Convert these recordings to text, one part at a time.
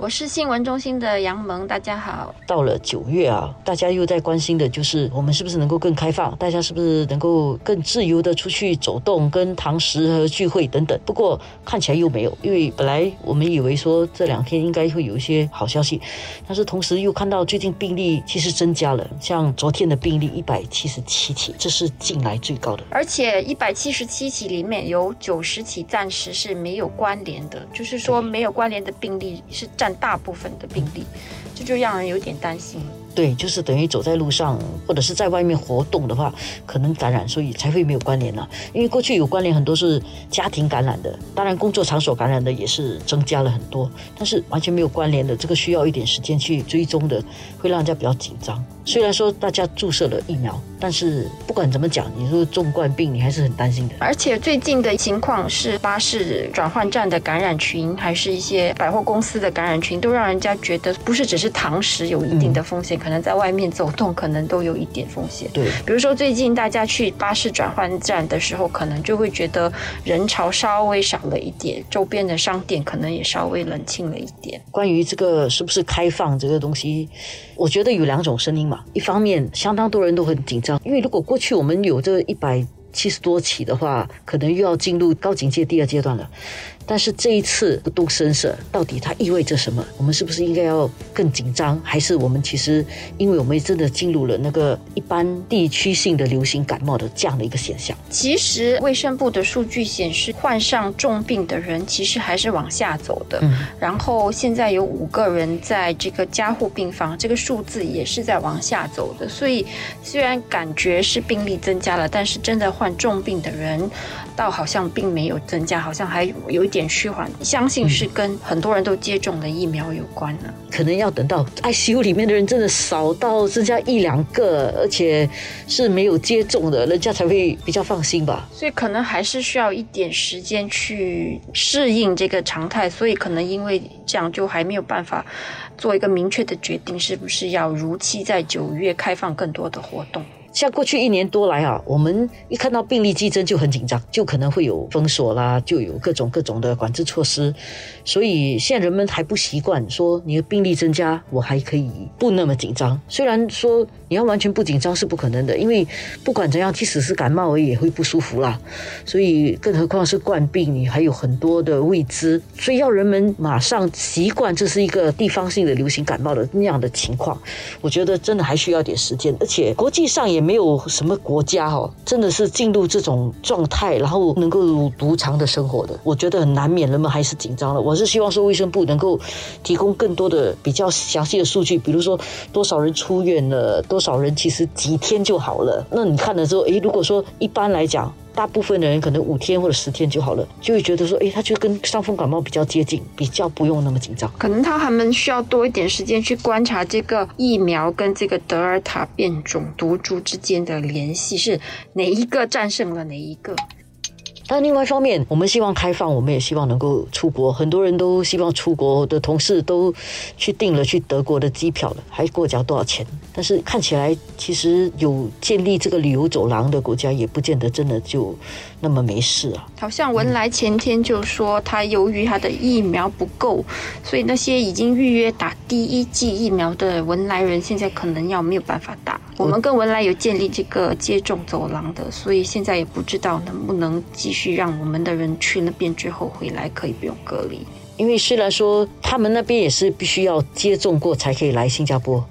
我是新闻中心的杨萌，大家好。到了九月啊，大家又在关心的就是我们是不是能够更开放，大家是不是能够更自由的出去走动、跟堂食和聚会等等。不过看起来又没有，因为本来我们以为说这两天应该会有一些好消息，但是同时又看到最近病例其实增加了，像昨天的病例一百七十七起，这是近来最高的。而且一百七十七起里面有九十起暂时是没有关联的，就是说没有关联的病例是占。大部分的病例，这就让人有点担心。对，就是等于走在路上或者是在外面活动的话，可能感染，所以才会没有关联了。因为过去有关联很多是家庭感染的，当然工作场所感染的也是增加了很多，但是完全没有关联的，这个需要一点时间去追踪的，会让人家比较紧张。虽然说大家注射了疫苗，但是不管怎么讲，你说重冠病，你还是很担心的。而且最近的情况是，巴士转换站的感染群，还是一些百货公司的感染群，都让人家觉得不是只是堂食有一定的风险，可能在外面走动可能都有一点风险。对，比如说最近大家去巴士转换站的时候，可能就会觉得人潮稍微少了一点，周边的商店可能也稍微冷清了一点。关于这个是不是开放这个东西，我觉得有两种声音嘛。一方面，相当多人都很紧张，因为如果过去我们有这一百七十多起的话，可能又要进入高警戒第二阶段了。但是这一次不动声色，到底它意味着什么？我们是不是应该要更紧张？还是我们其实，因为我们真的进入了那个一般地区性的流行感冒的这样的一个现象？其实卫生部的数据显示，患上重病的人其实还是往下走的。嗯。然后现在有五个人在这个加护病房，这个数字也是在往下走的。所以虽然感觉是病例增加了，但是真的患重病的人，倒好像并没有增加，好像还有一点。点虚缓，相信是跟很多人都接种的疫苗有关呢。可能要等到 ICU 里面的人真的少到剩下一两个，而且是没有接种的，人家才会比较放心吧。所以可能还是需要一点时间去适应这个常态。所以可能因为这样，就还没有办法做一个明确的决定，是不是要如期在九月开放更多的活动。像过去一年多来啊，我们一看到病例激增就很紧张，就可能会有封锁啦，就有各种各种的管制措施。所以现在人们还不习惯说你的病例增加，我还可以不那么紧张。虽然说你要完全不紧张是不可能的，因为不管怎样，即使是感冒而已也会不舒服啦。所以更何况是冠病，你还有很多的未知，所以要人们马上习惯这是一个地方性的流行感冒的那样的情况，我觉得真的还需要点时间，而且国际上也。没有什么国家哦，真的是进入这种状态，然后能够如常的生活的，我觉得很难免人们还是紧张了。我是希望说卫生部能够提供更多的比较详细的数据，比如说多少人出院了，多少人其实几天就好了。那你看了之后，诶，如果说一般来讲。大部分的人可能五天或者十天就好了，就会觉得说，哎，他就跟伤风感冒比较接近，比较不用那么紧张。可能他们需要多一点时间去观察这个疫苗跟这个德尔塔变种毒株之间的联系，是哪一个战胜了哪一个。但另外一方面，我们希望开放，我们也希望能够出国。很多人都希望出国的同事都去订了去德国的机票了，还给我交多少钱？但是看起来，其实有建立这个旅游走廊的国家，也不见得真的就那么没事啊。好像文莱前天就说，他由于他的疫苗不够，所以那些已经预约打第一剂疫苗的文莱人，现在可能要没有办法打。我们跟文莱有建立这个接种走廊的，所以现在也不知道能不能继续。让我们的人去那边之后回来可以不用隔离，因为虽然说他们那边也是必须要接种过才可以来新加坡，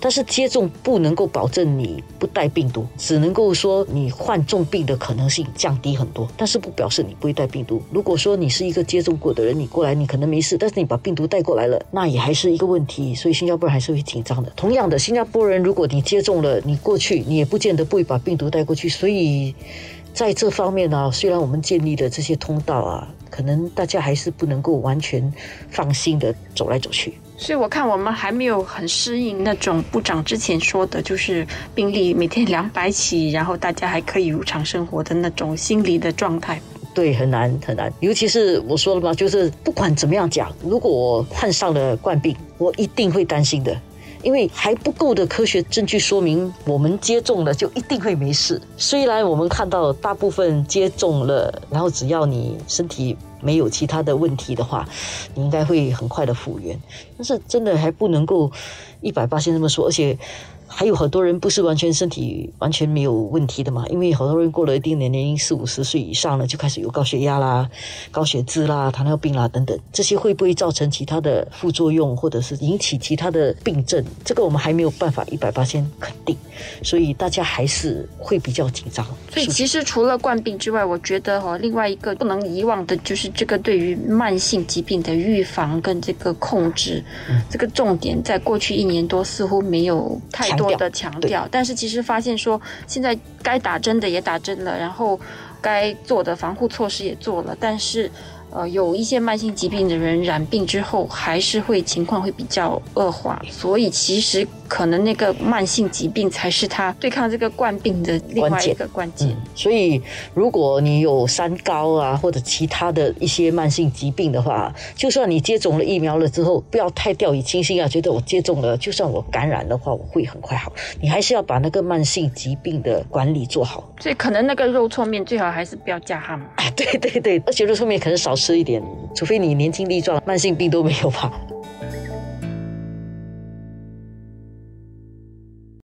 但是接种不能够保证你不带病毒，只能够说你患重病的可能性降低很多，但是不表示你不会带病毒。如果说你是一个接种过的人，你过来你可能没事，但是你把病毒带过来了，那也还是一个问题。所以新加坡人还是会紧张的。同样的，新加坡人如果你接种了，你过去你也不见得不会把病毒带过去，所以。在这方面呢，虽然我们建立的这些通道啊，可能大家还是不能够完全放心的走来走去。所以我看我们还没有很适应那种部长之前说的，就是病例每天两百起，然后大家还可以如常生活的那种心理的状态。对，很难很难。尤其是我说了嘛，就是不管怎么样讲，如果我患上了冠病，我一定会担心的。因为还不够的科学证据说明，我们接种了就一定会没事。虽然我们看到大部分接种了，然后只要你身体没有其他的问题的话，你应该会很快的复原。但是真的还不能够一百八先这么说，而且。还有很多人不是完全身体完全没有问题的嘛？因为好多人过了一定年龄，四五十岁以上了，就开始有高血压啦、高血脂啦、糖尿病啦等等，这些会不会造成其他的副作用，或者是引起其他的病症？这个我们还没有办法一百八先肯定，所以大家还是会比较紧张。所以其实除了冠病之外，我觉得哈，另外一个不能遗忘的就是这个对于慢性疾病的预防跟这个控制，这个重点在过去一年多似乎没有太。多的强调，但是其实发现说，现在该打针的也打针了，然后该做的防护措施也做了，但是。呃，有一些慢性疾病的人染病之后，还是会情况会比较恶化，所以其实可能那个慢性疾病才是他对抗这个冠病的另外一个关键。所以，如果你有三高啊，或者其他的一些慢性疾病的话，就算你接种了疫苗了之后，不要太掉以轻心啊，觉得我接种了，就算我感染的话，我会很快好。你还是要把那个慢性疾病的管理做好。所以，可能那个肉臭面最好还是不要加哈。啊 对对对，而且肉臭面可能少。吃一点，除非你年轻力壮，慢性病都没有吧。